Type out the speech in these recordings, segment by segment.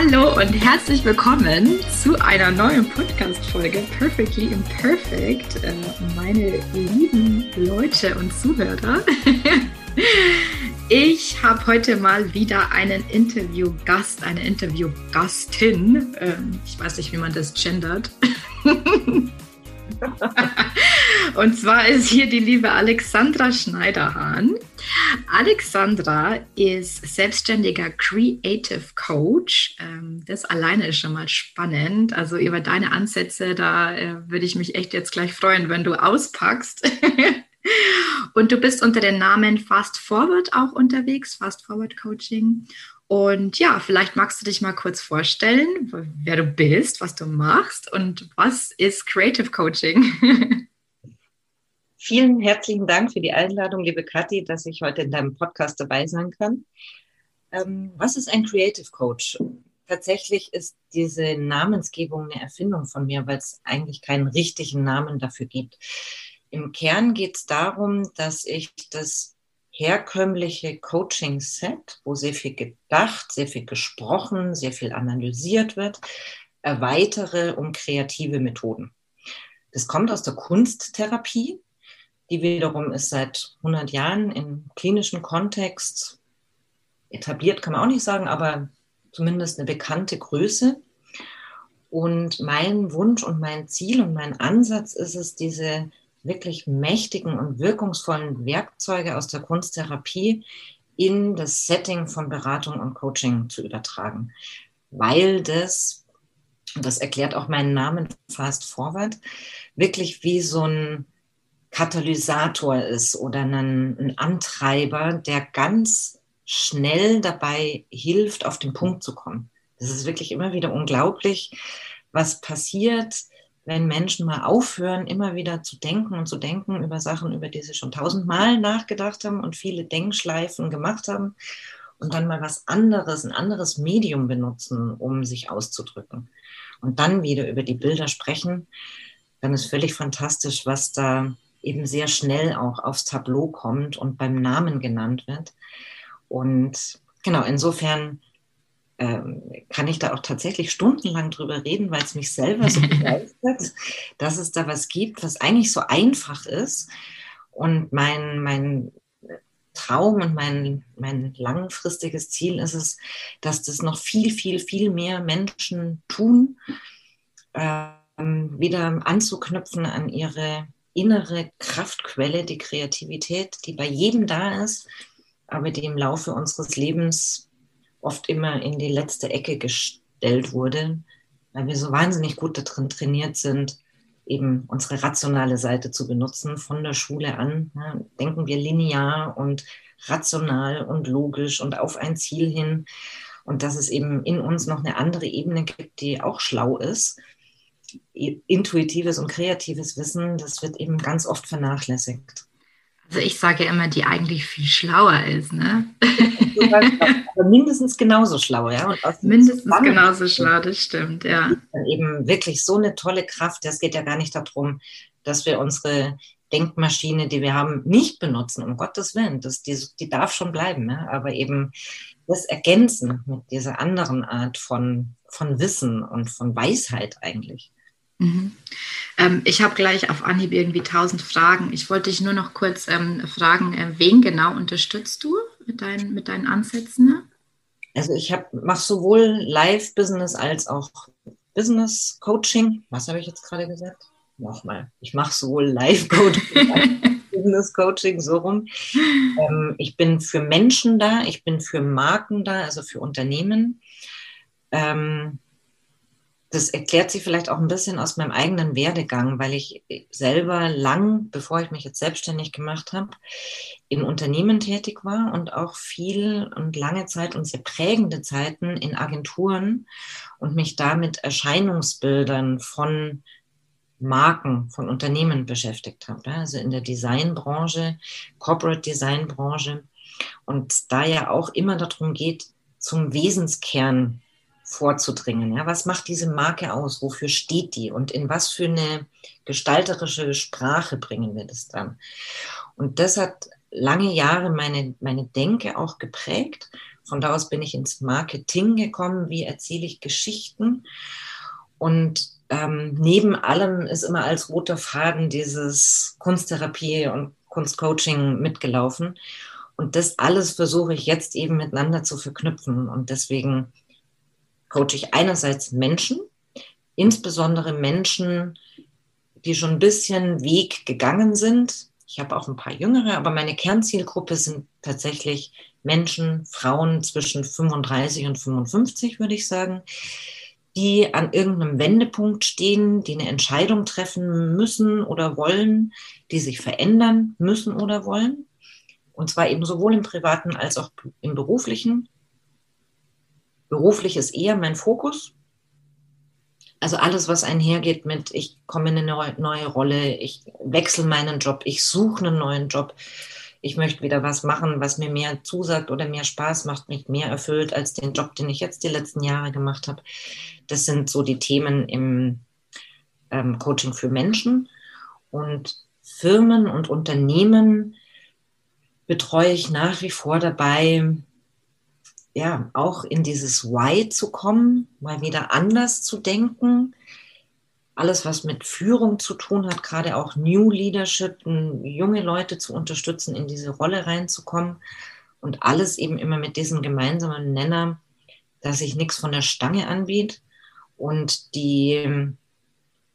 Hallo und herzlich willkommen zu einer neuen Podcast-Folge Perfectly Imperfect. Äh, meine lieben Leute und Zuhörer. Ich habe heute mal wieder einen Interviewgast, eine Interviewgastin. Ähm, ich weiß nicht, wie man das gendert. Und zwar ist hier die liebe Alexandra Schneiderhahn. Alexandra ist selbstständiger Creative Coach. Ähm, das alleine ist schon mal spannend. Also über deine Ansätze, da äh, würde ich mich echt jetzt gleich freuen, wenn du auspackst. Und du bist unter dem Namen Fast Forward auch unterwegs, Fast Forward Coaching. Und ja, vielleicht magst du dich mal kurz vorstellen, wer du bist, was du machst und was ist Creative Coaching? Vielen herzlichen Dank für die Einladung, liebe Kathi, dass ich heute in deinem Podcast dabei sein kann. Ähm, was ist ein Creative Coach? Tatsächlich ist diese Namensgebung eine Erfindung von mir, weil es eigentlich keinen richtigen Namen dafür gibt. Im Kern geht es darum, dass ich das herkömmliche Coaching-Set, wo sehr viel gedacht, sehr viel gesprochen, sehr viel analysiert wird, erweitere um kreative Methoden. Das kommt aus der Kunsttherapie, die wiederum ist seit 100 Jahren im klinischen Kontext etabliert, kann man auch nicht sagen, aber zumindest eine bekannte Größe. Und mein Wunsch und mein Ziel und mein Ansatz ist es, diese wirklich mächtigen und wirkungsvollen Werkzeuge aus der Kunsttherapie in das Setting von Beratung und Coaching zu übertragen, weil das, das erklärt auch meinen Namen Fast Forward, wirklich wie so ein Katalysator ist oder ein, ein Antreiber, der ganz schnell dabei hilft, auf den Punkt zu kommen. Das ist wirklich immer wieder unglaublich, was passiert, wenn Menschen mal aufhören, immer wieder zu denken und zu denken über Sachen, über die sie schon tausendmal nachgedacht haben und viele Denkschleifen gemacht haben und dann mal was anderes, ein anderes Medium benutzen, um sich auszudrücken. Und dann wieder über die Bilder sprechen, dann ist völlig fantastisch, was da eben sehr schnell auch aufs Tableau kommt und beim Namen genannt wird. Und genau, insofern ähm, kann ich da auch tatsächlich stundenlang drüber reden, weil es mich selber so begeistert, dass es da was gibt, was eigentlich so einfach ist. Und mein, mein Traum und mein, mein langfristiges Ziel ist es, dass das noch viel, viel, viel mehr Menschen tun, ähm, wieder anzuknüpfen an ihre innere Kraftquelle, die Kreativität, die bei jedem da ist, aber die im Laufe unseres Lebens oft immer in die letzte Ecke gestellt wurde, weil wir so wahnsinnig gut darin trainiert sind, eben unsere rationale Seite zu benutzen. Von der Schule an ja, denken wir linear und rational und logisch und auf ein Ziel hin. Und dass es eben in uns noch eine andere Ebene gibt, die auch schlau ist. Intuitives und kreatives Wissen, das wird eben ganz oft vernachlässigt. Also ich sage ja immer, die eigentlich viel schlauer ist, ne? Aber mindestens genauso schlau, ja. mindestens genauso schlau, das stimmt, ja. Dann eben wirklich so eine tolle Kraft. Das geht ja gar nicht darum, dass wir unsere Denkmaschine, die wir haben, nicht benutzen, um Gottes Willen. Das, die, die darf schon bleiben, ne? aber eben das Ergänzen mit dieser anderen Art von, von Wissen und von Weisheit eigentlich. Mhm. Ähm, ich habe gleich auf Anhieb irgendwie tausend Fragen. Ich wollte dich nur noch kurz ähm, fragen, äh, wen genau unterstützt du mit, dein, mit deinen Ansätzen? Ne? Also ich mache sowohl Live-Business als auch Business-Coaching. Was habe ich jetzt gerade gesagt? Nochmal. Ich mache sowohl Live-Coaching als Business-Coaching, so rum. Ähm, ich bin für Menschen da, ich bin für Marken da, also für Unternehmen. Ähm, das erklärt sich vielleicht auch ein bisschen aus meinem eigenen Werdegang, weil ich selber lang, bevor ich mich jetzt selbstständig gemacht habe, in Unternehmen tätig war und auch viel und lange Zeit und sehr prägende Zeiten in Agenturen und mich da mit Erscheinungsbildern von Marken von Unternehmen beschäftigt habe, also in der Designbranche, Corporate Designbranche. Und da ja auch immer darum geht, zum Wesenskern vorzudringen. Ja, was macht diese Marke aus? Wofür steht die? Und in was für eine gestalterische Sprache bringen wir das dann? Und das hat lange Jahre meine, meine Denke auch geprägt. Von da aus bin ich ins Marketing gekommen. Wie erzähle ich Geschichten? Und ähm, neben allem ist immer als roter Faden dieses Kunsttherapie und Kunstcoaching mitgelaufen. Und das alles versuche ich jetzt eben miteinander zu verknüpfen. Und deswegen coache ich einerseits Menschen, insbesondere Menschen, die schon ein bisschen Weg gegangen sind. Ich habe auch ein paar Jüngere, aber meine Kernzielgruppe sind tatsächlich Menschen, Frauen zwischen 35 und 55, würde ich sagen, die an irgendeinem Wendepunkt stehen, die eine Entscheidung treffen müssen oder wollen, die sich verändern müssen oder wollen. Und zwar eben sowohl im privaten als auch im beruflichen. Beruflich ist eher mein Fokus. Also alles, was einhergeht mit, ich komme in eine neue Rolle, ich wechsle meinen Job, ich suche einen neuen Job, ich möchte wieder was machen, was mir mehr zusagt oder mehr Spaß macht, mich mehr erfüllt als den Job, den ich jetzt die letzten Jahre gemacht habe. Das sind so die Themen im ähm, Coaching für Menschen. Und Firmen und Unternehmen betreue ich nach wie vor dabei, ja, auch in dieses Why zu kommen, mal wieder anders zu denken. Alles, was mit Führung zu tun hat, gerade auch New Leadership, junge Leute zu unterstützen, in diese Rolle reinzukommen. Und alles eben immer mit diesem gemeinsamen Nenner, dass sich nichts von der Stange anbietet und die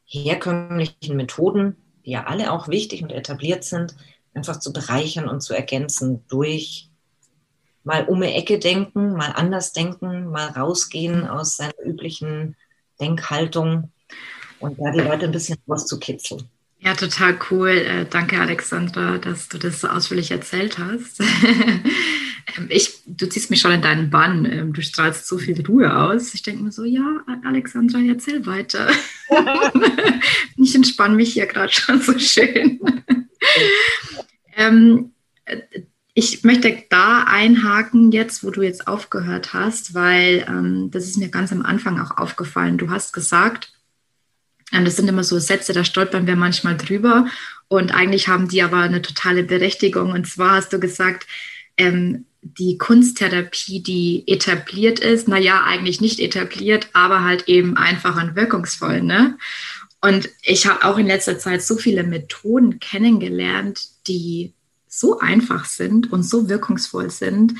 herkömmlichen Methoden, die ja alle auch wichtig und etabliert sind, einfach zu bereichern und zu ergänzen durch mal um die Ecke denken, mal anders denken, mal rausgehen aus seiner üblichen Denkhaltung und da die Leute ein bisschen rauszukitzeln. Ja, total cool. Äh, danke, Alexandra, dass du das so ausführlich erzählt hast. Ähm, ich, du ziehst mich schon in deinen Bann. Ähm, du strahlst so viel Ruhe aus. Ich denke mir so, ja, Alexandra, erzähl weiter. ich entspanne mich hier gerade schon so schön. ähm, ich möchte da einhaken jetzt, wo du jetzt aufgehört hast, weil ähm, das ist mir ganz am Anfang auch aufgefallen. Du hast gesagt, ähm, das sind immer so Sätze, da stolpern wir manchmal drüber und eigentlich haben die aber eine totale Berechtigung. Und zwar hast du gesagt, ähm, die Kunsttherapie, die etabliert ist, naja, eigentlich nicht etabliert, aber halt eben einfach und wirkungsvoll. Ne? Und ich habe auch in letzter Zeit so viele Methoden kennengelernt, die so einfach sind und so wirkungsvoll sind.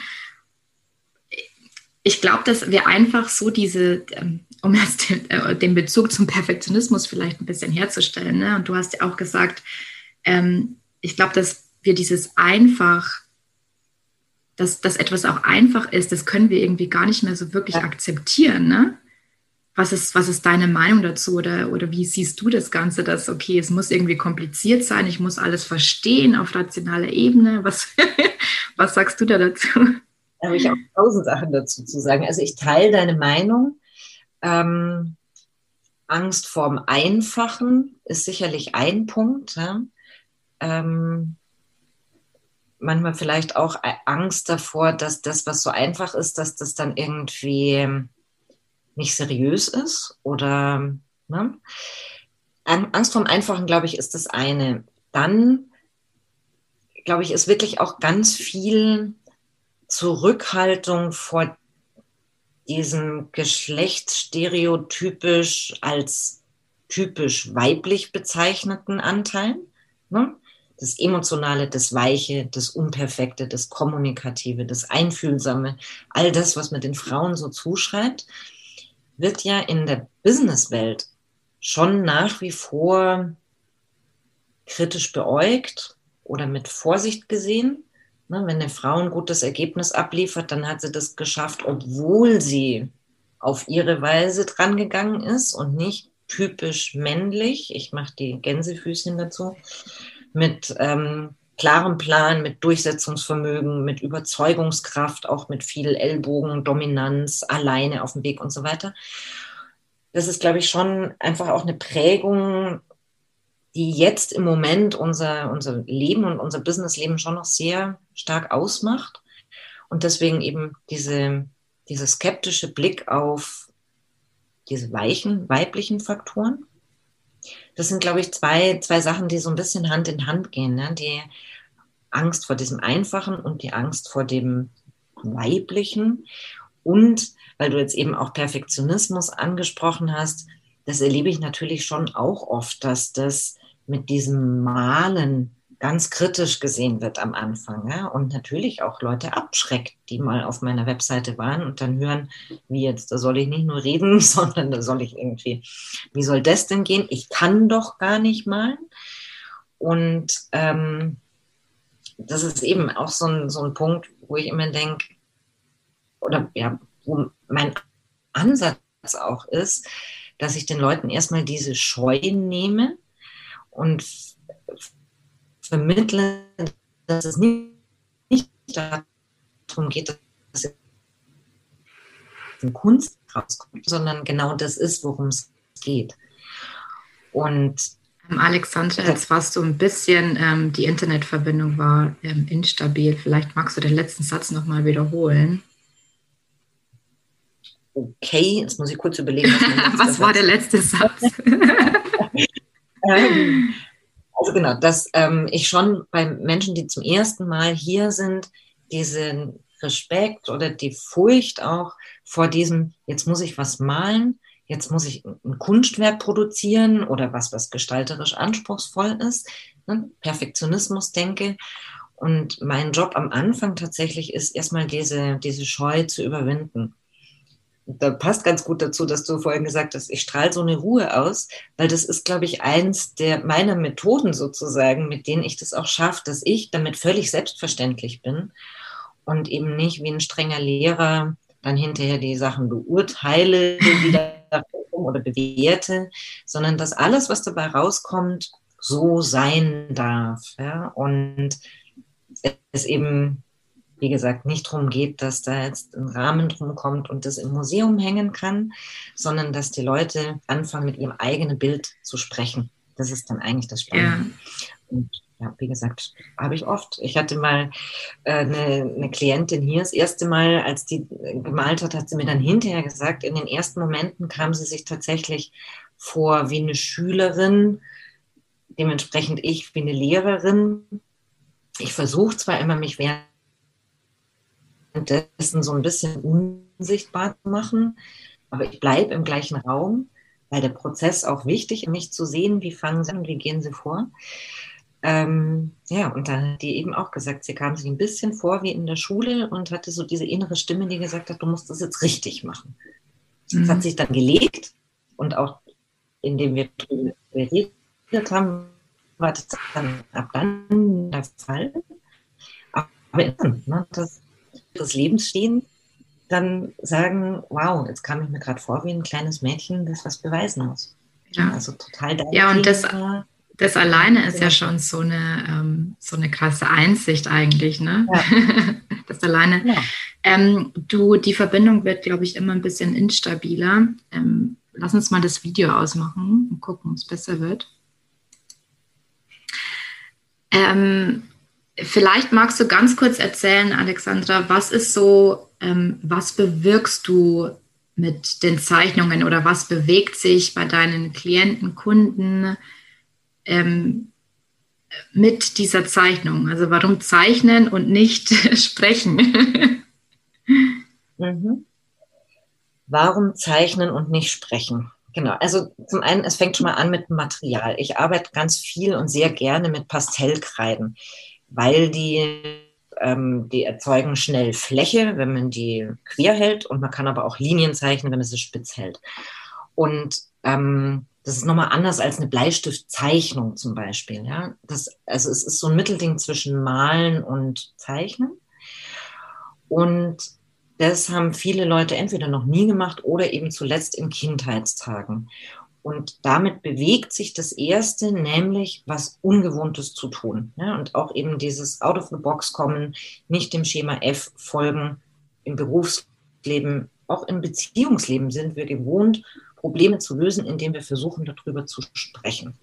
Ich glaube, dass wir einfach so diese, ähm, um jetzt den, äh, den, Bezug zum Perfektionismus vielleicht ein bisschen herzustellen, ne? und du hast ja auch gesagt, ähm, ich glaube, dass wir dieses einfach, dass, dass etwas auch einfach ist, das können wir irgendwie gar nicht mehr so wirklich ja. akzeptieren. Ne? Was ist, was ist deine Meinung dazu oder, oder wie siehst du das Ganze, dass, okay, es muss irgendwie kompliziert sein, ich muss alles verstehen auf rationaler Ebene? Was, was sagst du da dazu? Da habe ich auch tausend Sachen dazu zu sagen. Also ich teile deine Meinung. Ähm, Angst vorm Einfachen ist sicherlich ein Punkt. Ja? Ähm, manchmal vielleicht auch Angst davor, dass das, was so einfach ist, dass das dann irgendwie nicht seriös ist oder ne? Angst vom Einfachen, glaube ich, ist das eine. Dann, glaube ich, ist wirklich auch ganz viel Zurückhaltung vor diesem geschlechtsstereotypisch als typisch weiblich bezeichneten Anteilen. Ne? Das Emotionale, das Weiche, das Unperfekte, das Kommunikative, das Einfühlsame, all das, was man den Frauen so zuschreibt wird ja in der Businesswelt schon nach wie vor kritisch beäugt oder mit Vorsicht gesehen. Ne, wenn eine Frau ein gutes Ergebnis abliefert, dann hat sie das geschafft, obwohl sie auf ihre Weise drangegangen ist und nicht typisch männlich. Ich mache die Gänsefüßchen dazu. Mit ähm, klarem Plan, mit Durchsetzungsvermögen, mit Überzeugungskraft, auch mit viel Ellbogen, Dominanz, alleine auf dem Weg und so weiter. Das ist, glaube ich, schon einfach auch eine Prägung die jetzt im Moment unser, unser Leben und unser Businessleben schon noch sehr stark ausmacht. Und deswegen eben diese, dieser skeptische Blick auf diese weichen weiblichen Faktoren. Das sind, glaube ich, zwei, zwei Sachen, die so ein bisschen Hand in Hand gehen. Ne? Die Angst vor diesem Einfachen und die Angst vor dem Weiblichen. Und weil du jetzt eben auch Perfektionismus angesprochen hast, das erlebe ich natürlich schon auch oft, dass das mit diesem Malen ganz kritisch gesehen wird am Anfang. Ja? Und natürlich auch Leute abschreckt, die mal auf meiner Webseite waren und dann hören, wie jetzt, da soll ich nicht nur reden, sondern da soll ich irgendwie, wie soll das denn gehen? Ich kann doch gar nicht malen. Und ähm, das ist eben auch so ein, so ein Punkt, wo ich immer denke, oder ja, wo mein Ansatz auch ist, dass ich den Leuten erstmal diese Scheu nehme und vermittle, dass es nicht, nicht darum geht, dass es Kunst rauskommt, sondern genau das ist, worum es geht. Und ähm, Alexandra, jetzt warst du ein bisschen, ähm, die Internetverbindung war ähm, instabil. Vielleicht magst du den letzten Satz nochmal wiederholen. Okay, jetzt muss ich kurz überlegen. Was, was war der letzte Satz? ähm, also genau, dass ähm, ich schon bei Menschen, die zum ersten Mal hier sind, diesen Respekt oder die Furcht auch vor diesem, jetzt muss ich was malen, jetzt muss ich ein Kunstwerk produzieren oder was, was gestalterisch anspruchsvoll ist, ne? Perfektionismus denke. Und mein Job am Anfang tatsächlich ist, erstmal diese, diese Scheu zu überwinden da passt ganz gut dazu, dass du vorhin gesagt hast, ich strahle so eine Ruhe aus, weil das ist, glaube ich, eins der meiner Methoden sozusagen, mit denen ich das auch schaffe, dass ich damit völlig selbstverständlich bin und eben nicht wie ein strenger Lehrer dann hinterher die Sachen beurteile oder bewerte, sondern dass alles, was dabei rauskommt, so sein darf. Ja? Und es eben wie gesagt, nicht darum geht, dass da jetzt ein Rahmen drum kommt und das im Museum hängen kann, sondern dass die Leute anfangen, mit ihrem eigenen Bild zu sprechen. Das ist dann eigentlich das Spannende. Ja. Und ja, wie gesagt, habe ich oft. Ich hatte mal äh, eine, eine Klientin hier das erste Mal, als die gemalt hat, hat sie mir dann hinterher gesagt, in den ersten Momenten kam sie sich tatsächlich vor wie eine Schülerin, dementsprechend ich wie eine Lehrerin. Ich versuche zwar immer, mich während dessen so ein bisschen unsichtbar zu machen. Aber ich bleibe im gleichen Raum, weil der Prozess auch wichtig ist, mich zu sehen, wie fangen sie an, wie gehen sie vor. Ähm, ja, und da hat die eben auch gesagt, sie kam sich ein bisschen vor wie in der Schule und hatte so diese innere Stimme, die gesagt hat, du musst das jetzt richtig machen. Mhm. Das hat sich dann gelegt und auch indem wir geredet haben, war das dann ab dann der Fall. Aber ne, das ihres Lebens stehen, dann sagen, wow, jetzt kam ich mir gerade vor wie ein kleines Mädchen, das was beweisen muss. Ja. Also total Ja, und das, das alleine ist ja schon so eine, ähm, so eine krasse Einsicht eigentlich, ne? Ja. das alleine. Ja. Ähm, du, die Verbindung wird, glaube ich, immer ein bisschen instabiler. Ähm, lass uns mal das Video ausmachen und gucken, ob es besser wird. Ähm, Vielleicht magst du ganz kurz erzählen, Alexandra, was ist so, ähm, was bewirkst du mit den Zeichnungen oder was bewegt sich bei deinen Klienten, Kunden ähm, mit dieser Zeichnung? Also warum zeichnen und nicht sprechen? mhm. Warum zeichnen und nicht sprechen? Genau, also zum einen, es fängt schon mal an mit Material. Ich arbeite ganz viel und sehr gerne mit Pastellkreiden weil die, ähm, die erzeugen schnell Fläche, wenn man die quer hält und man kann aber auch Linien zeichnen, wenn man sie spitz hält. Und ähm, das ist nochmal anders als eine Bleistiftzeichnung zum Beispiel. Ja? Das, also es ist so ein Mittelding zwischen Malen und Zeichnen. Und das haben viele Leute entweder noch nie gemacht oder eben zuletzt in Kindheitstagen. Und damit bewegt sich das Erste, nämlich was Ungewohntes zu tun. Ja, und auch eben dieses Out of the Box kommen, nicht dem Schema F folgen. Im Berufsleben, auch im Beziehungsleben sind wir gewohnt, Probleme zu lösen, indem wir versuchen, darüber zu sprechen.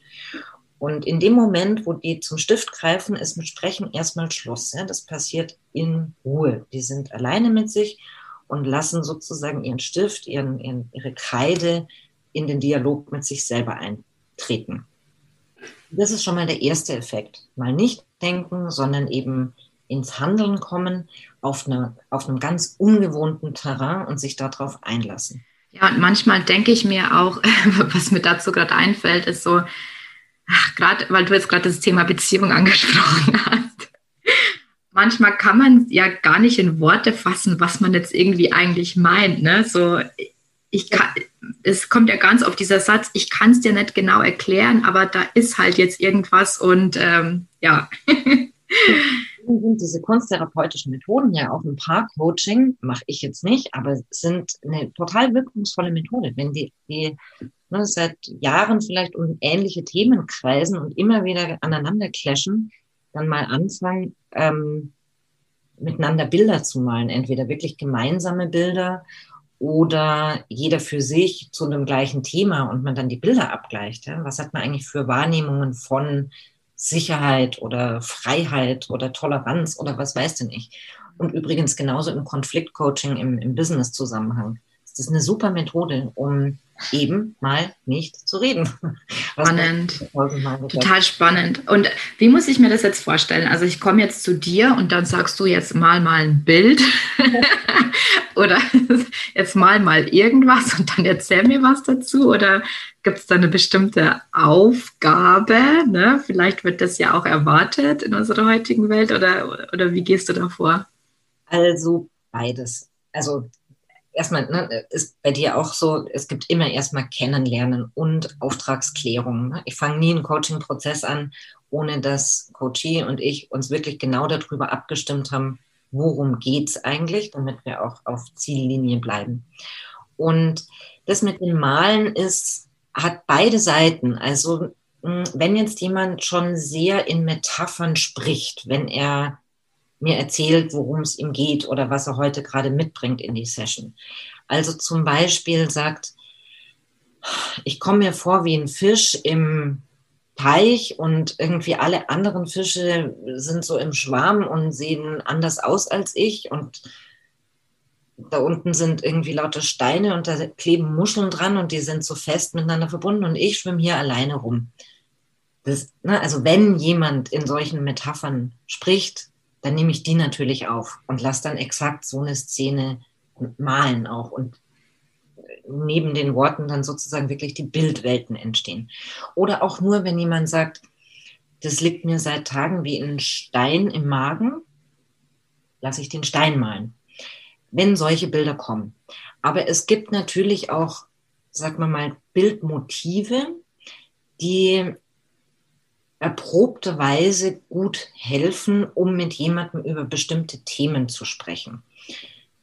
Und in dem Moment, wo die zum Stift greifen, ist mit Sprechen erstmal Schluss. Ja? Das passiert in Ruhe. Die sind alleine mit sich und lassen sozusagen ihren Stift, ihren, ihren, ihre Kreide in den Dialog mit sich selber eintreten. Das ist schon mal der erste Effekt. Mal nicht denken, sondern eben ins Handeln kommen auf, eine, auf einem ganz ungewohnten Terrain und sich darauf einlassen. Ja, und manchmal denke ich mir auch, was mir dazu gerade einfällt, ist so, gerade weil du jetzt gerade das Thema Beziehung angesprochen hast. Manchmal kann man ja gar nicht in Worte fassen, was man jetzt irgendwie eigentlich meint. Ne? So, ich kann, es kommt ja ganz auf dieser Satz, ich kann es dir nicht genau erklären, aber da ist halt jetzt irgendwas und ähm, ja. sind diese kunsttherapeutischen Methoden ja auch im Paar-Coaching, mache ich jetzt nicht, aber sind eine total wirkungsvolle Methode. Wenn die, die ne, seit Jahren vielleicht um ähnliche Themen kreisen und immer wieder aneinander clashen, dann mal anfangen, ähm, miteinander Bilder zu malen. Entweder wirklich gemeinsame Bilder oder jeder für sich zu einem gleichen Thema und man dann die Bilder abgleicht. Was hat man eigentlich für Wahrnehmungen von Sicherheit oder Freiheit oder Toleranz oder was weiß du nicht. Und übrigens genauso im Konfliktcoaching im, im Business-Zusammenhang. Das ist eine super Methode, um eben mal nicht zu reden. Spannend. Total spannend. Und wie muss ich mir das jetzt vorstellen? Also ich komme jetzt zu dir und dann sagst du jetzt mal mal ein Bild oder jetzt mal mal irgendwas und dann erzähl mir was dazu oder gibt es da eine bestimmte Aufgabe? Ne? Vielleicht wird das ja auch erwartet in unserer heutigen Welt oder, oder wie gehst du da vor? Also beides. Also erstmal ne, ist bei dir auch so, es gibt immer erstmal Kennenlernen und Auftragsklärung. Ne? Ich fange nie einen Coaching-Prozess an, ohne dass Coachie und ich uns wirklich genau darüber abgestimmt haben, worum geht es eigentlich, damit wir auch auf Ziellinie bleiben. Und das mit dem Malen ist, hat beide Seiten. Also hm, wenn jetzt jemand schon sehr in Metaphern spricht, wenn er mir erzählt, worum es ihm geht oder was er heute gerade mitbringt in die Session. Also zum Beispiel sagt, ich komme mir vor wie ein Fisch im Teich und irgendwie alle anderen Fische sind so im Schwarm und sehen anders aus als ich und da unten sind irgendwie lauter Steine und da kleben Muscheln dran und die sind so fest miteinander verbunden und ich schwimme hier alleine rum. Das, ne, also wenn jemand in solchen Metaphern spricht, dann nehme ich die natürlich auf und lasse dann exakt so eine Szene malen auch und neben den Worten dann sozusagen wirklich die Bildwelten entstehen. Oder auch nur, wenn jemand sagt, das liegt mir seit Tagen wie ein Stein im Magen, lasse ich den Stein malen. Wenn solche Bilder kommen. Aber es gibt natürlich auch, sagen wir mal, Bildmotive, die erprobte Weise gut helfen, um mit jemandem über bestimmte Themen zu sprechen.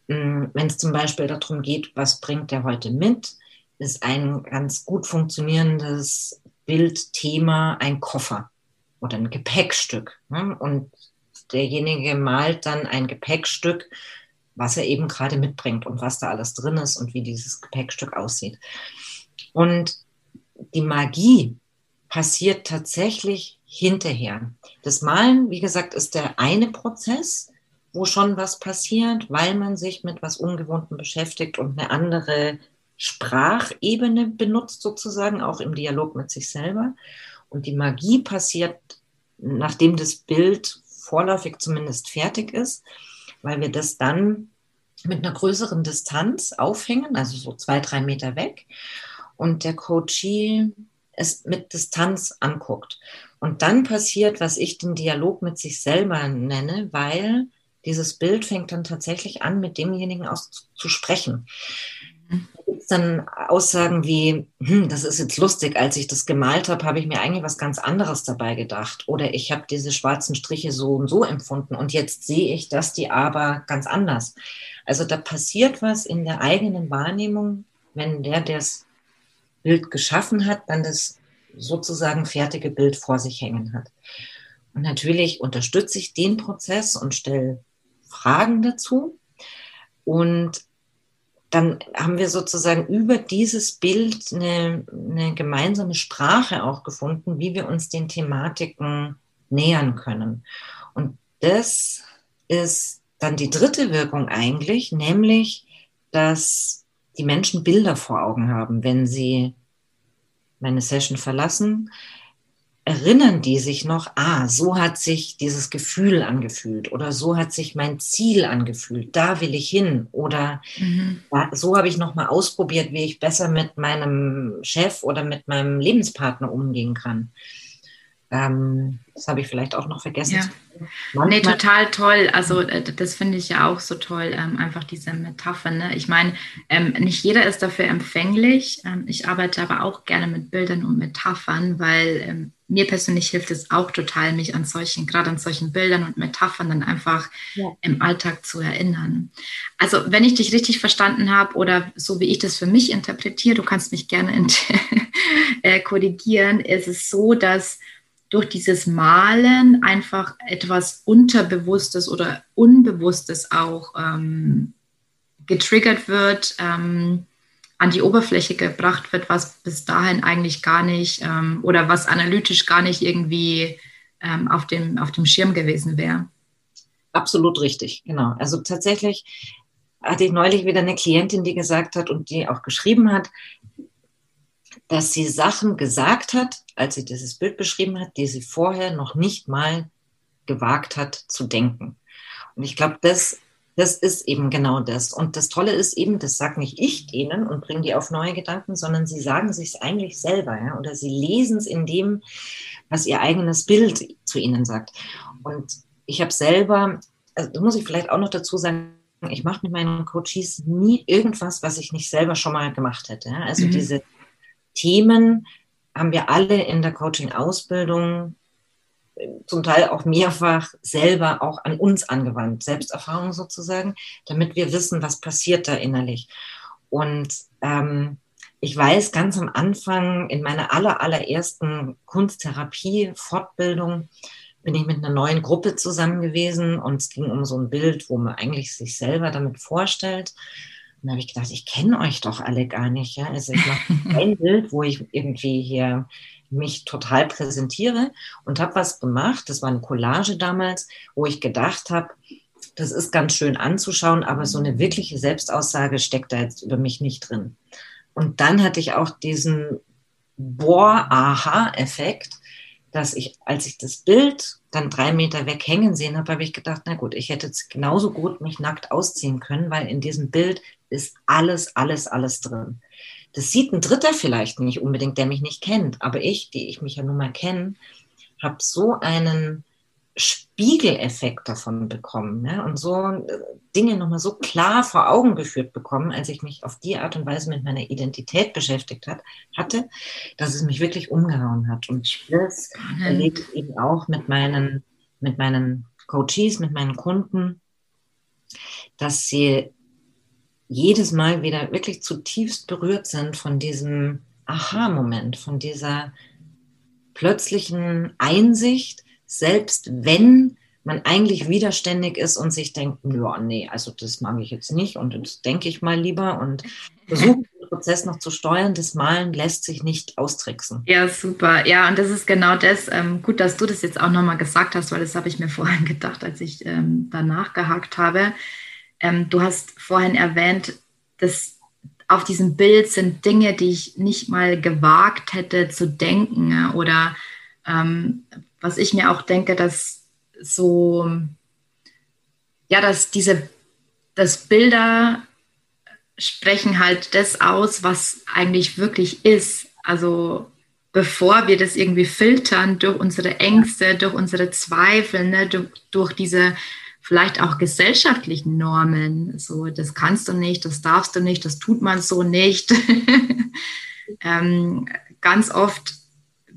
Mm, Wenn es zum Beispiel darum geht, was bringt er heute mit, ist ein ganz gut funktionierendes Bildthema ein Koffer oder ein Gepäckstück. Ne? Und derjenige malt dann ein Gepäckstück, was er eben gerade mitbringt und was da alles drin ist und wie dieses Gepäckstück aussieht. Und die Magie passiert tatsächlich hinterher. Das Malen, wie gesagt, ist der eine Prozess, wo schon was passiert, weil man sich mit was Ungewohntem beschäftigt und eine andere Sprachebene benutzt, sozusagen, auch im Dialog mit sich selber. Und die Magie passiert, nachdem das Bild vorläufig zumindest fertig ist, weil wir das dann mit einer größeren Distanz aufhängen, also so zwei, drei Meter weg. Und der Coachie es mit Distanz anguckt. Und dann passiert, was ich den Dialog mit sich selber nenne, weil dieses Bild fängt dann tatsächlich an, mit demjenigen aus zu sprechen. Da gibt es dann Aussagen wie, hm, das ist jetzt lustig, als ich das gemalt habe, habe ich mir eigentlich was ganz anderes dabei gedacht. Oder ich habe diese schwarzen Striche so und so empfunden und jetzt sehe ich das die aber ganz anders. Also da passiert was in der eigenen Wahrnehmung, wenn der, der es Bild geschaffen hat, dann das sozusagen fertige Bild vor sich hängen hat. Und natürlich unterstütze ich den Prozess und stelle Fragen dazu. Und dann haben wir sozusagen über dieses Bild eine, eine gemeinsame Sprache auch gefunden, wie wir uns den Thematiken nähern können. Und das ist dann die dritte Wirkung eigentlich, nämlich, dass die Menschen Bilder vor Augen haben, wenn sie meine Session verlassen, erinnern die sich noch, ah, so hat sich dieses Gefühl angefühlt oder so hat sich mein Ziel angefühlt, da will ich hin oder mhm. so habe ich noch mal ausprobiert, wie ich besser mit meinem Chef oder mit meinem Lebenspartner umgehen kann. Ähm, das habe ich vielleicht auch noch vergessen. Ja. Manchmal nee, total toll. Also äh, das finde ich ja auch so toll, ähm, einfach diese Metapher. Ne? Ich meine, ähm, nicht jeder ist dafür empfänglich. Ähm, ich arbeite aber auch gerne mit Bildern und Metaphern, weil ähm, mir persönlich hilft es auch total, mich an solchen, gerade an solchen Bildern und Metaphern dann einfach ja. im Alltag zu erinnern. Also wenn ich dich richtig verstanden habe oder so wie ich das für mich interpretiere, du kannst mich gerne äh, korrigieren, ist es so, dass durch dieses Malen einfach etwas Unterbewusstes oder Unbewusstes auch ähm, getriggert wird, ähm, an die Oberfläche gebracht wird, was bis dahin eigentlich gar nicht ähm, oder was analytisch gar nicht irgendwie ähm, auf, dem, auf dem Schirm gewesen wäre. Absolut richtig, genau. Also tatsächlich hatte ich neulich wieder eine Klientin, die gesagt hat und die auch geschrieben hat, dass sie Sachen gesagt hat, als sie dieses Bild beschrieben hat, die sie vorher noch nicht mal gewagt hat zu denken. Und ich glaube, das, das ist eben genau das. Und das Tolle ist eben, das sagt nicht ich denen und bringe die auf neue Gedanken, sondern sie sagen sich eigentlich selber, ja, oder sie lesen es in dem, was ihr eigenes Bild zu ihnen sagt. Und ich habe selber, also das muss ich vielleicht auch noch dazu sagen, ich mache mit meinen Coaches nie irgendwas, was ich nicht selber schon mal gemacht hätte. Ja? Also mhm. diese Themen haben wir alle in der Coaching-Ausbildung zum Teil auch mehrfach selber auch an uns angewandt, Selbsterfahrung sozusagen, damit wir wissen, was passiert da innerlich. Und ähm, ich weiß ganz am Anfang in meiner aller, allerersten Kunsttherapie-Fortbildung bin ich mit einer neuen Gruppe zusammen gewesen und es ging um so ein Bild, wo man eigentlich sich selber damit vorstellt. Und da habe ich gedacht, ich kenne euch doch alle gar nicht. Ja? Also ich mache ein Bild, wo ich irgendwie hier mich total präsentiere und habe was gemacht. Das war eine Collage damals, wo ich gedacht habe, das ist ganz schön anzuschauen, aber so eine wirkliche Selbstaussage steckt da jetzt über mich nicht drin. Und dann hatte ich auch diesen Boah-Aha-Effekt, dass ich, als ich das Bild dann drei Meter weg hängen sehen habe, habe ich gedacht, na gut, ich hätte jetzt genauso gut mich nackt ausziehen können, weil in diesem Bild ist alles, alles, alles drin. Das sieht ein Dritter vielleicht nicht unbedingt, der mich nicht kennt, aber ich, die ich mich ja nun mal kenne, habe so einen Spiegeleffekt davon bekommen ne? und so äh, Dinge nochmal so klar vor Augen geführt bekommen, als ich mich auf die Art und Weise mit meiner Identität beschäftigt hat, hatte, dass es mich wirklich umgehauen hat. Und das erlebe ich eben auch mit meinen, mit meinen Coaches, mit meinen Kunden, dass sie jedes Mal wieder wirklich zutiefst berührt sind von diesem Aha-Moment, von dieser plötzlichen Einsicht, selbst wenn man eigentlich widerständig ist und sich denkt, ja, nee, also das mag ich jetzt nicht und das denke ich mal lieber und versuche den Prozess noch zu steuern. Das Malen lässt sich nicht austricksen. Ja, super. Ja, und das ist genau das. Ähm, gut, dass du das jetzt auch nochmal gesagt hast, weil das habe ich mir vorhin gedacht, als ich ähm, danach gehakt habe. Ähm, du hast vorhin erwähnt, dass auf diesem Bild sind Dinge, die ich nicht mal gewagt hätte zu denken. Oder ähm, was ich mir auch denke, dass so, ja, dass diese, dass Bilder sprechen halt das aus, was eigentlich wirklich ist. Also bevor wir das irgendwie filtern durch unsere Ängste, durch unsere Zweifel, ne, durch, durch diese vielleicht auch gesellschaftlichen Normen. So, das kannst du nicht, das darfst du nicht, das tut man so nicht. ähm, ganz oft,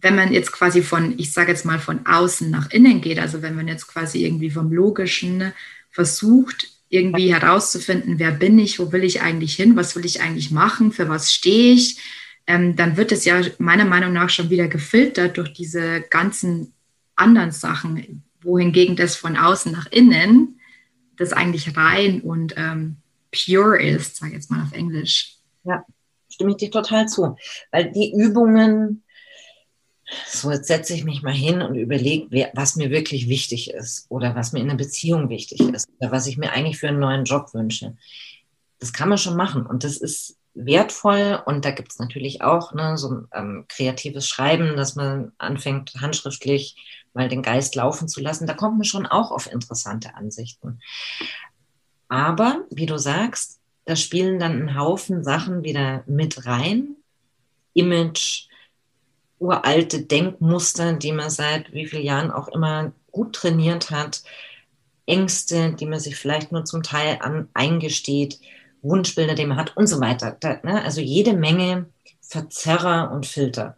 wenn man jetzt quasi von, ich sage jetzt mal, von außen nach innen geht, also wenn man jetzt quasi irgendwie vom Logischen versucht, irgendwie herauszufinden, wer bin ich, wo will ich eigentlich hin, was will ich eigentlich machen, für was stehe ich, ähm, dann wird es ja meiner Meinung nach schon wieder gefiltert durch diese ganzen anderen Sachen, wohingegen das von außen nach innen, das eigentlich rein und ähm, pure ist, sage ich jetzt mal auf Englisch. Ja, stimme ich dir total zu. Weil die Übungen, so jetzt setze ich mich mal hin und überlege, was mir wirklich wichtig ist oder was mir in einer Beziehung wichtig ist oder was ich mir eigentlich für einen neuen Job wünsche. Das kann man schon machen und das ist wertvoll und da gibt es natürlich auch ne, so ähm, kreatives Schreiben, dass man anfängt, handschriftlich mal den Geist laufen zu lassen. Da kommt man schon auch auf interessante Ansichten. Aber, wie du sagst, da spielen dann ein Haufen Sachen wieder mit rein. Image, uralte Denkmuster, die man seit wie vielen Jahren auch immer gut trainiert hat, Ängste, die man sich vielleicht nur zum Teil an, eingesteht, Wunschbilder, die man hat und so weiter. Da, ne? Also jede Menge Verzerrer und Filter.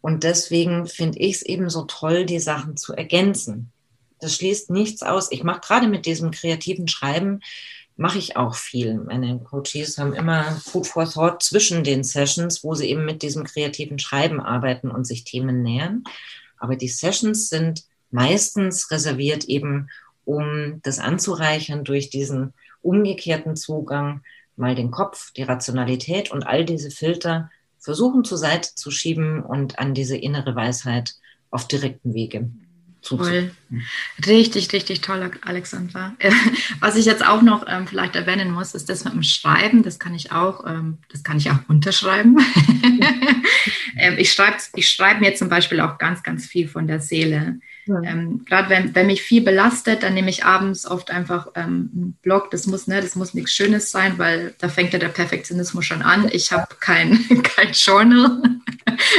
Und deswegen finde ich es eben so toll, die Sachen zu ergänzen. Das schließt nichts aus. Ich mache gerade mit diesem kreativen Schreiben, mache ich auch viel. Meine Coaches haben immer Food for Thought zwischen den Sessions, wo sie eben mit diesem kreativen Schreiben arbeiten und sich Themen nähern. Aber die Sessions sind meistens reserviert eben, um das anzureichern durch diesen umgekehrten Zugang, mal den Kopf, die Rationalität und all diese Filter versuchen zur Seite zu schieben und an diese innere Weisheit auf direkten Wege Toll. Richtig, richtig toll, Alexandra. Was ich jetzt auch noch ähm, vielleicht erwähnen muss, ist das mit dem Schreiben. Das kann ich auch, ähm, das kann ich auch unterschreiben. ähm, ich schreibe ich schreib mir zum Beispiel auch ganz, ganz viel von der Seele. Ja. Ähm, Gerade wenn, wenn mich viel belastet, dann nehme ich abends oft einfach ähm, einen Blog. Das muss, ne, das muss nichts Schönes sein, weil da fängt ja der Perfektionismus schon an. Ich habe kein, kein Journal.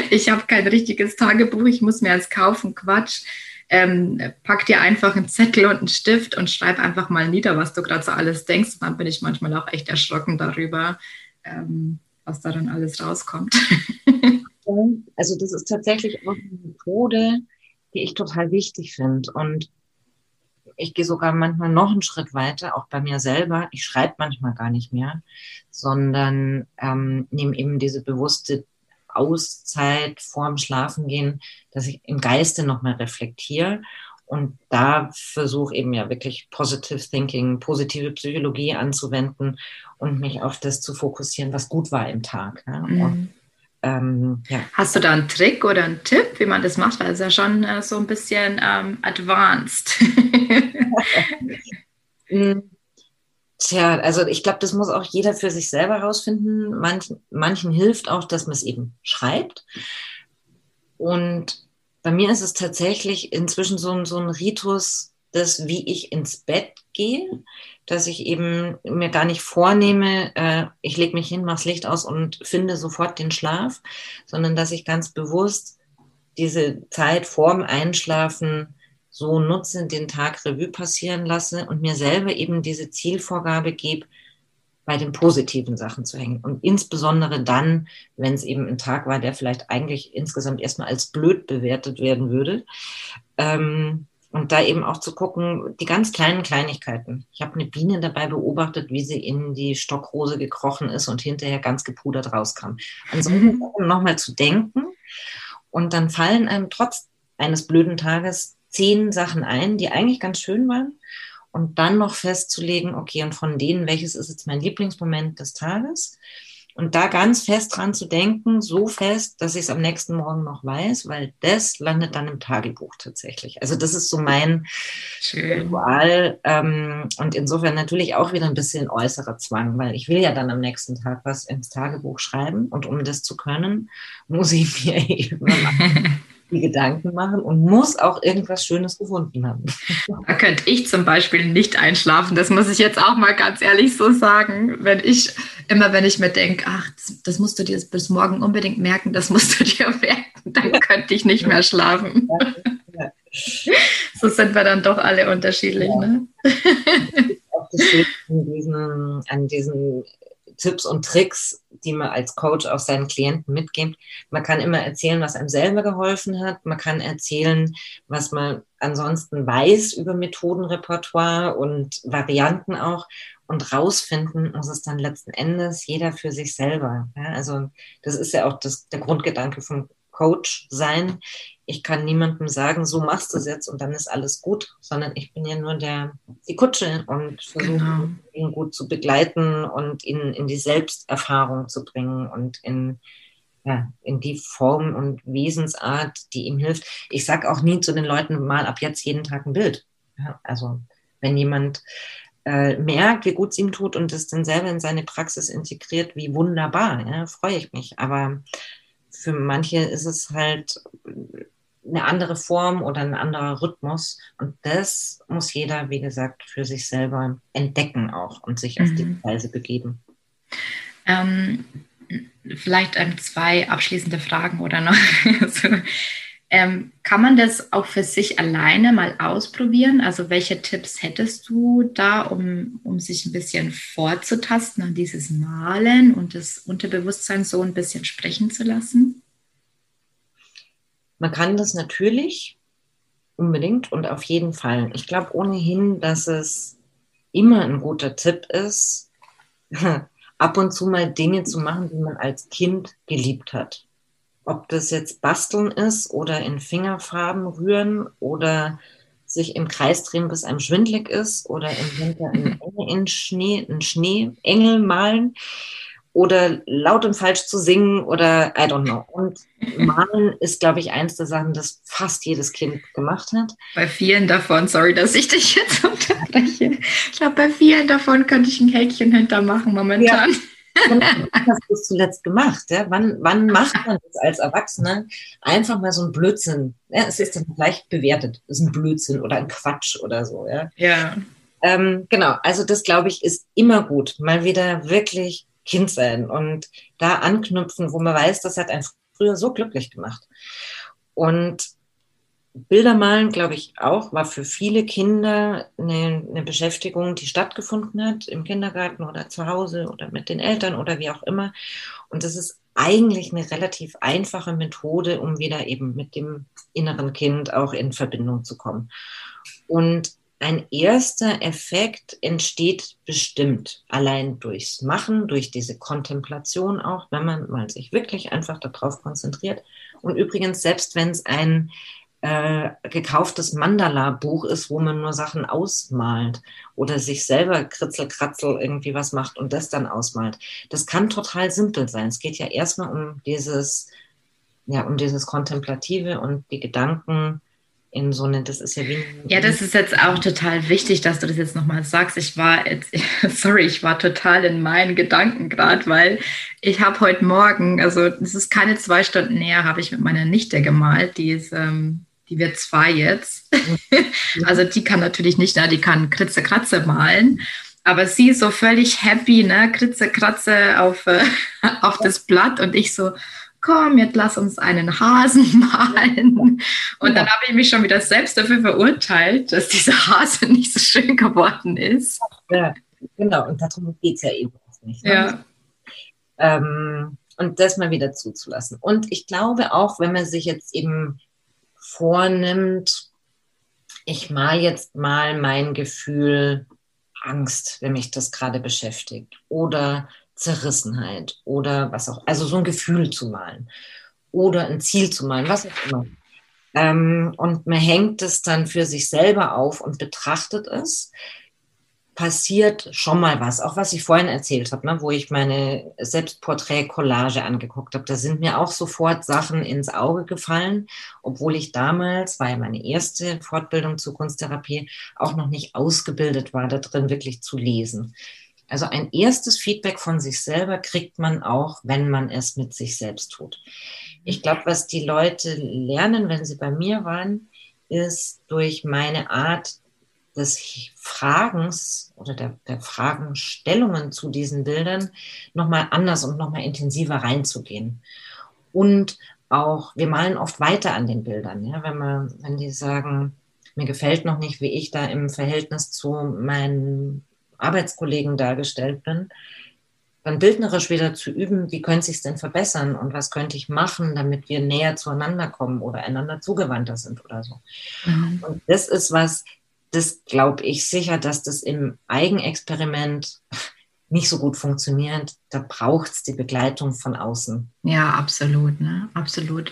ich habe kein richtiges Tagebuch. Ich muss mir eins kaufen. Quatsch ähm, pack dir einfach einen Zettel und einen Stift und schreib einfach mal nieder, was du gerade so alles denkst. Dann bin ich manchmal auch echt erschrocken darüber, ähm, was da dann alles rauskommt. Also das ist tatsächlich auch eine Methode, die ich total wichtig finde. Und ich gehe sogar manchmal noch einen Schritt weiter, auch bei mir selber. Ich schreibe manchmal gar nicht mehr, sondern ähm, nehme eben diese bewusste Auszeit vorm Schlafengehen, dass ich im Geiste nochmal reflektiere und da versuche eben ja wirklich Positive Thinking, positive Psychologie anzuwenden und mich auf das zu fokussieren, was gut war im Tag. Ja. Mhm. Und, ähm, ja. Hast du da einen Trick oder einen Tipp, wie man das macht? Weil es ja schon äh, so ein bisschen ähm, advanced. Tja, also ich glaube, das muss auch jeder für sich selber herausfinden. Manchen, manchen hilft auch, dass man es eben schreibt. Und bei mir ist es tatsächlich inzwischen so ein, so ein Ritus, dass wie ich ins Bett gehe, dass ich eben mir gar nicht vornehme, äh, ich lege mich hin, mache das Licht aus und finde sofort den Schlaf, sondern dass ich ganz bewusst diese Zeit vorm Einschlafen so nutze, den Tag Revue passieren lasse und mir selber eben diese Zielvorgabe gebe, bei den positiven Sachen zu hängen. Und insbesondere dann, wenn es eben ein Tag war, der vielleicht eigentlich insgesamt erstmal als blöd bewertet werden würde. Ähm, und da eben auch zu gucken, die ganz kleinen Kleinigkeiten. Ich habe eine Biene dabei beobachtet, wie sie in die Stockrose gekrochen ist und hinterher ganz gepudert rauskam. Ansonsten mhm. nochmal zu denken. Und dann fallen einem trotz eines blöden Tages zehn Sachen ein, die eigentlich ganz schön waren. Und dann noch festzulegen, okay, und von denen, welches ist jetzt mein Lieblingsmoment des Tages? Und da ganz fest dran zu denken, so fest, dass ich es am nächsten Morgen noch weiß, weil das landet dann im Tagebuch tatsächlich. Also das ist so mein Ritual. Ähm, und insofern natürlich auch wieder ein bisschen äußerer Zwang, weil ich will ja dann am nächsten Tag was ins Tagebuch schreiben. Und um das zu können, muss ich mir eben die Gedanken machen und muss auch irgendwas Schönes gefunden haben. Da könnte ich zum Beispiel nicht einschlafen. Das muss ich jetzt auch mal ganz ehrlich so sagen. Wenn ich, immer wenn ich mir denke, ach, das, das musst du dir bis morgen unbedingt merken, das musst du dir merken, dann könnte ich nicht mehr schlafen. Ja. So sind wir dann doch alle unterschiedlich. Ja. Ne? Auch das an diesen, an diesen Tipps und Tricks, die man als Coach auch seinen Klienten mitgibt. Man kann immer erzählen, was einem selber geholfen hat. Man kann erzählen, was man ansonsten weiß über Methodenrepertoire und Varianten auch. Und rausfinden muss es dann letzten Endes jeder für sich selber. Ja, also das ist ja auch das, der Grundgedanke von Coach sein. Ich kann niemandem sagen, so machst du es jetzt und dann ist alles gut, sondern ich bin ja nur der, die Kutsche und versuche genau. ihn gut zu begleiten und ihn in die Selbsterfahrung zu bringen und in, ja, in die Form und Wesensart, die ihm hilft. Ich sage auch nie zu den Leuten mal ab jetzt jeden Tag ein Bild. Ja, also wenn jemand äh, merkt, wie gut es ihm tut und es dann selber in seine Praxis integriert, wie wunderbar, ja, freue ich mich. Aber für manche ist es halt eine andere Form oder ein anderer Rhythmus. Und das muss jeder, wie gesagt, für sich selber entdecken auch und sich auf mhm. die Weise begeben. Ähm, vielleicht ähm, zwei abschließende Fragen oder noch. so, ähm, kann man das auch für sich alleine mal ausprobieren? Also welche Tipps hättest du da, um, um sich ein bisschen vorzutasten an dieses Malen und das Unterbewusstsein so ein bisschen sprechen zu lassen? Man kann das natürlich unbedingt und auf jeden Fall. Ich glaube ohnehin, dass es immer ein guter Tipp ist, ab und zu mal Dinge zu machen, die man als Kind geliebt hat. Ob das jetzt basteln ist oder in Fingerfarben rühren oder sich im Kreis drehen, bis einem schwindlig ist oder im Winter einen Engel in Schnee, einen Schneeengel malen oder laut und falsch zu singen oder I don't know. Und malen ist, glaube ich, eins der Sachen, das fast jedes Kind gemacht hat. Bei vielen davon, sorry, dass ich dich jetzt unterbreche. Ich glaube, bei vielen davon könnte ich ein Häkchen hintermachen momentan. Ja. Wann hast du es zuletzt gemacht? Ja? Wann, wann macht man das als Erwachsener? Einfach mal so ein Blödsinn. Ja, es ist dann gleich bewertet. Das ist ein Blödsinn oder ein Quatsch oder so. Ja. ja. Ähm, genau, also das glaube ich ist immer gut. Mal wieder wirklich Kind sein und da anknüpfen, wo man weiß, das hat einen früher so glücklich gemacht. Und Bilder malen, glaube ich, auch, war für viele Kinder eine, eine, Beschäftigung, die stattgefunden hat im Kindergarten oder zu Hause oder mit den Eltern oder wie auch immer. Und das ist eigentlich eine relativ einfache Methode, um wieder eben mit dem inneren Kind auch in Verbindung zu kommen. Und ein erster Effekt entsteht bestimmt allein durchs Machen, durch diese Kontemplation auch, wenn man mal sich wirklich einfach darauf konzentriert. Und übrigens, selbst wenn es ein äh, gekauftes Mandala-Buch ist, wo man nur Sachen ausmalt oder sich selber kritzelkratzel irgendwie was macht und das dann ausmalt. Das kann total simpel sein. Es geht ja erstmal um dieses, ja, um dieses Kontemplative und die Gedanken in so eine, das ist ja wie. Ja, das ist jetzt auch total wichtig, dass du das jetzt nochmal sagst. Ich war jetzt, sorry, ich war total in meinen Gedanken gerade, weil ich habe heute Morgen, also es ist keine zwei Stunden näher, habe ich mit meiner Nichte gemalt, die ist ähm, die wird zwei jetzt. also die kann natürlich nicht, ne? die kann Kritze Kratze malen. Aber sie ist so völlig happy, ne? Kritze Kratze auf, äh, auf das Blatt und ich so, komm, jetzt lass uns einen Hasen malen. Und dann habe ich mich schon wieder selbst dafür verurteilt, dass dieser Hase nicht so schön geworden ist. Ja, genau. Und darum geht es ja eben auch nicht. Ne? Ja. Ähm, und das mal wieder zuzulassen. Und ich glaube auch, wenn man sich jetzt eben vornimmt, ich mal jetzt mal mein Gefühl Angst, wenn mich das gerade beschäftigt oder Zerrissenheit oder was auch, also so ein Gefühl zu malen oder ein Ziel zu malen, was auch immer. Ähm, und man hängt es dann für sich selber auf und betrachtet es passiert schon mal was, auch was ich vorhin erzählt habe, ne, wo ich meine Selbstporträt-Collage angeguckt habe. Da sind mir auch sofort Sachen ins Auge gefallen, obwohl ich damals, war ja meine erste Fortbildung zur Kunsttherapie, auch noch nicht ausgebildet war, da drin wirklich zu lesen. Also ein erstes Feedback von sich selber kriegt man auch, wenn man es mit sich selbst tut. Ich glaube, was die Leute lernen, wenn sie bei mir waren, ist durch meine Art des Fragens oder der, der Fragenstellungen zu diesen Bildern nochmal anders und nochmal intensiver reinzugehen. Und auch, wir malen oft weiter an den Bildern, ja, wenn man, wenn die sagen, mir gefällt noch nicht, wie ich da im Verhältnis zu meinen Arbeitskollegen dargestellt bin, dann bildnerisch wieder zu üben, wie könnte sich denn verbessern und was könnte ich machen, damit wir näher zueinander kommen oder einander zugewandter sind oder so. Mhm. Und das ist was, das glaube ich sicher, dass das im Eigenexperiment nicht so gut funktioniert, da braucht es die Begleitung von außen. Ja, absolut, ne? Absolut.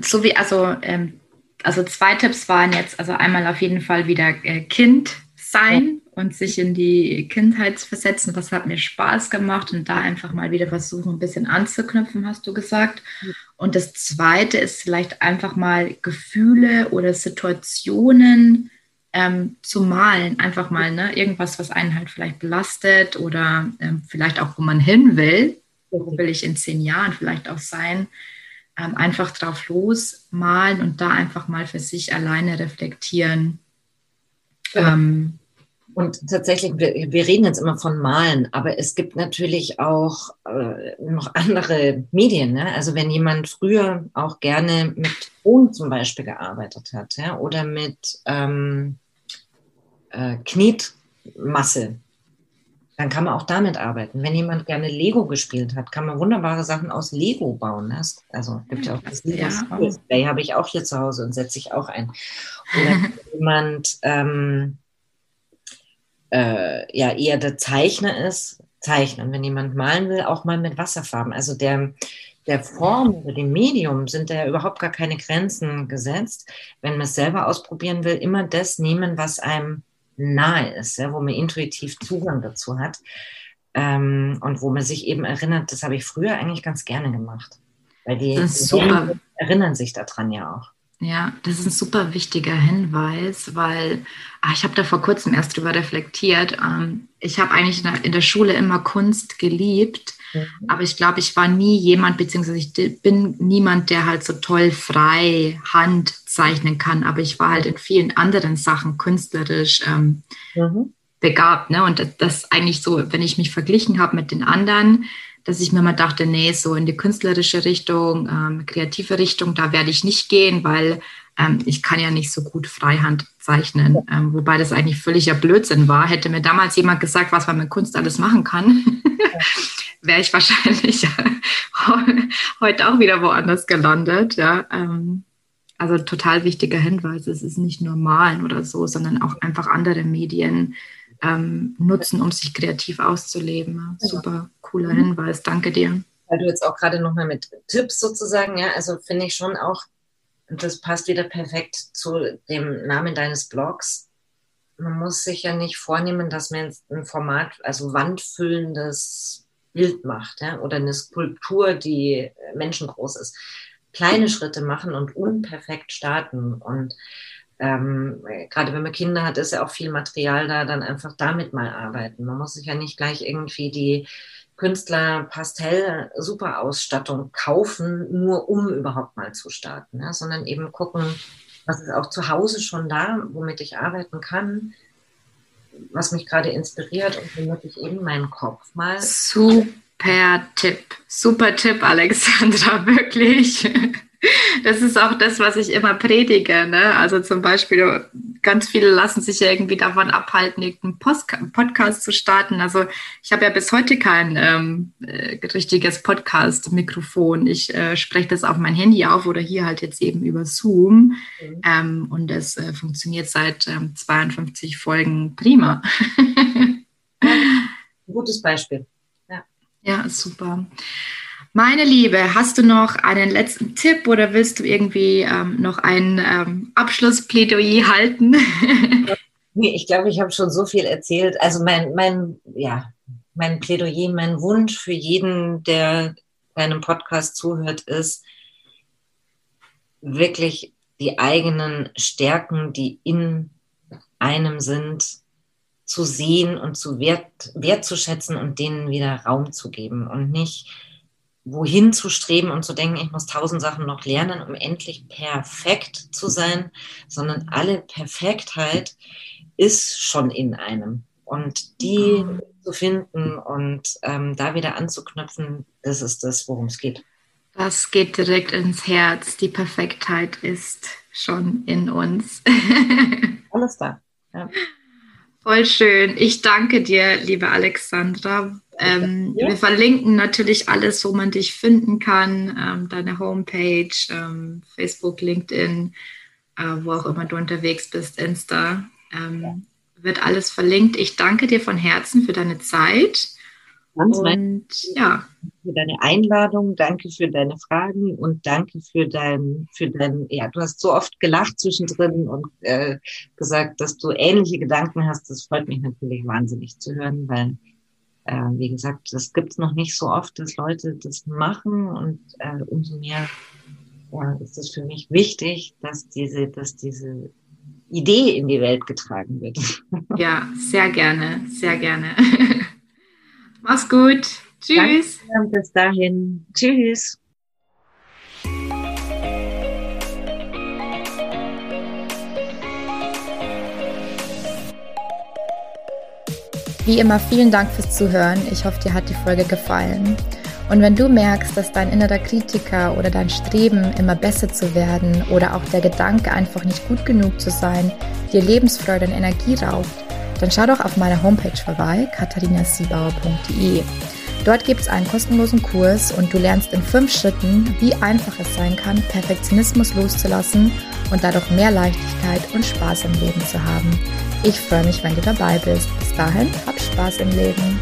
So wie, also, ähm, also zwei Tipps waren jetzt, also einmal auf jeden Fall wieder äh, Kind sein ja. und sich in die Kindheit versetzen. Das hat mir Spaß gemacht und da einfach mal wieder versuchen, ein bisschen anzuknüpfen, hast du gesagt. Und das zweite ist vielleicht einfach mal Gefühle oder Situationen ähm, zu malen. Einfach mal ne? irgendwas, was einen halt vielleicht belastet oder ähm, vielleicht auch, wo man hin will. Wo will ich in zehn Jahren vielleicht auch sein? Ähm, einfach drauf losmalen und da einfach mal für sich alleine reflektieren. Ja. Ähm, und tatsächlich, wir, wir, reden jetzt immer von Malen, aber es gibt natürlich auch äh, noch andere Medien. Ne? Also wenn jemand früher auch gerne mit Ton zum Beispiel gearbeitet hat ja? oder mit ähm, äh, Knetmasse, dann kann man auch damit arbeiten. Wenn jemand gerne Lego gespielt hat, kann man wunderbare Sachen aus Lego bauen. Ne? Also gibt ja auch das Lego ja. Habe ich auch hier zu Hause und setze ich auch ein. Oder wenn jemand ähm, äh, ja eher der Zeichner ist, zeichnen. Wenn jemand malen will, auch mal mit Wasserfarben. Also der, der Form oder dem Medium sind da ja überhaupt gar keine Grenzen gesetzt. Wenn man es selber ausprobieren will, immer das nehmen, was einem nahe ist, ja, wo man intuitiv Zugang dazu hat ähm, und wo man sich eben erinnert, das habe ich früher eigentlich ganz gerne gemacht. Weil die, die erinnern sich daran ja auch. Ja, das ist ein super wichtiger Hinweis, weil ach, ich habe da vor kurzem erst drüber reflektiert. Ähm, ich habe eigentlich in der Schule immer Kunst geliebt. Aber ich glaube, ich war nie jemand, beziehungsweise ich bin niemand, der halt so toll frei Hand zeichnen kann, aber ich war halt in vielen anderen Sachen künstlerisch ähm, mhm. begabt. Ne? Und das, eigentlich so, wenn ich mich verglichen habe mit den anderen, dass ich mir mal dachte, nee, so in die künstlerische Richtung, ähm, kreative Richtung, da werde ich nicht gehen, weil ähm, ich kann ja nicht so gut Freihand zeichnen. Ähm, wobei das eigentlich völliger Blödsinn war. Hätte mir damals jemand gesagt, was man mit Kunst alles machen kann, wäre ich wahrscheinlich heute auch wieder woanders gelandet. Ja, ähm, also total wichtiger Hinweis. Es ist nicht nur Malen oder so, sondern auch einfach andere Medien ähm, nutzen, um sich kreativ auszuleben. Super cooler mhm. Hinweis, danke dir. Weil du jetzt auch gerade nochmal mit Tipps sozusagen, ja, also finde ich schon auch, und das passt wieder perfekt zu dem Namen deines Blogs. Man muss sich ja nicht vornehmen, dass man jetzt ein Format, also wandfüllendes Bild macht, ja, oder eine Skulptur, die menschengroß ist. Kleine Schritte machen und unperfekt starten und ähm, gerade wenn man Kinder hat, ist ja auch viel Material da, dann einfach damit mal arbeiten. Man muss sich ja nicht gleich irgendwie die Künstler Pastell super Ausstattung kaufen, nur um überhaupt mal zu starten, ja, sondern eben gucken, was ist auch zu Hause schon da, womit ich arbeiten kann, was mich gerade inspiriert und womit ich eben meinen Kopf mal. Super Tipp, super Tipp, Alexandra, wirklich. Das ist auch das, was ich immer predige. Ne? Also zum Beispiel, ganz viele lassen sich ja irgendwie davon abhalten, irgendeinen Post Podcast zu starten. Also ich habe ja bis heute kein ähm, äh, richtiges Podcast-Mikrofon. Ich äh, spreche das auf mein Handy auf oder hier halt jetzt eben über Zoom. Mhm. Ähm, und das äh, funktioniert seit ähm, 52 Folgen prima. Gutes Beispiel. Ja, ja super. Meine Liebe, hast du noch einen letzten Tipp oder willst du irgendwie ähm, noch ein ähm, Abschlussplädoyer halten? ich glaube, ich habe schon so viel erzählt. Also mein, mein, ja, mein Plädoyer, mein Wunsch für jeden, der deinem Podcast zuhört, ist wirklich die eigenen Stärken, die in einem sind, zu sehen und zu wert, wertzuschätzen und denen wieder Raum zu geben und nicht wohin zu streben und zu denken, ich muss tausend Sachen noch lernen, um endlich perfekt zu sein, sondern alle Perfektheit ist schon in einem. Und die mhm. zu finden und ähm, da wieder anzuknüpfen, das ist das, worum es geht. Das geht direkt ins Herz. Die Perfektheit ist schon in uns. Alles da. Ja. Voll schön. Ich danke dir, liebe Alexandra. Ähm, ja. Wir verlinken natürlich alles, wo man dich finden kann, ähm, deine Homepage, ähm, Facebook, LinkedIn, äh, wo auch immer du unterwegs bist, Insta. Ähm, wird alles verlinkt. Ich danke dir von Herzen für deine Zeit. Ganz und ja. Für deine Einladung, danke für deine Fragen und danke für dein, für dein, ja, du hast so oft gelacht zwischendrin und äh, gesagt, dass du ähnliche Gedanken hast. Das freut mich natürlich wahnsinnig zu hören, weil, äh, wie gesagt, das gibt es noch nicht so oft, dass Leute das machen und äh, umso mehr ja, ist es für mich wichtig, dass diese, dass diese Idee in die Welt getragen wird. Ja, sehr gerne, sehr gerne. Mach's gut. Tschüss. Danke, bis dahin. Tschüss. Wie immer vielen Dank fürs Zuhören. Ich hoffe, dir hat die Folge gefallen. Und wenn du merkst, dass dein innerer Kritiker oder dein Streben, immer besser zu werden oder auch der Gedanke, einfach nicht gut genug zu sein, dir Lebensfreude und Energie raubt, dann schau doch auf meiner Homepage vorbei, katharinasiebauer.de. Dort gibt es einen kostenlosen Kurs und du lernst in fünf Schritten, wie einfach es sein kann, Perfektionismus loszulassen und dadurch mehr Leichtigkeit und Spaß im Leben zu haben. Ich freue mich, wenn du dabei bist. Bis dahin, hab Spaß im Leben.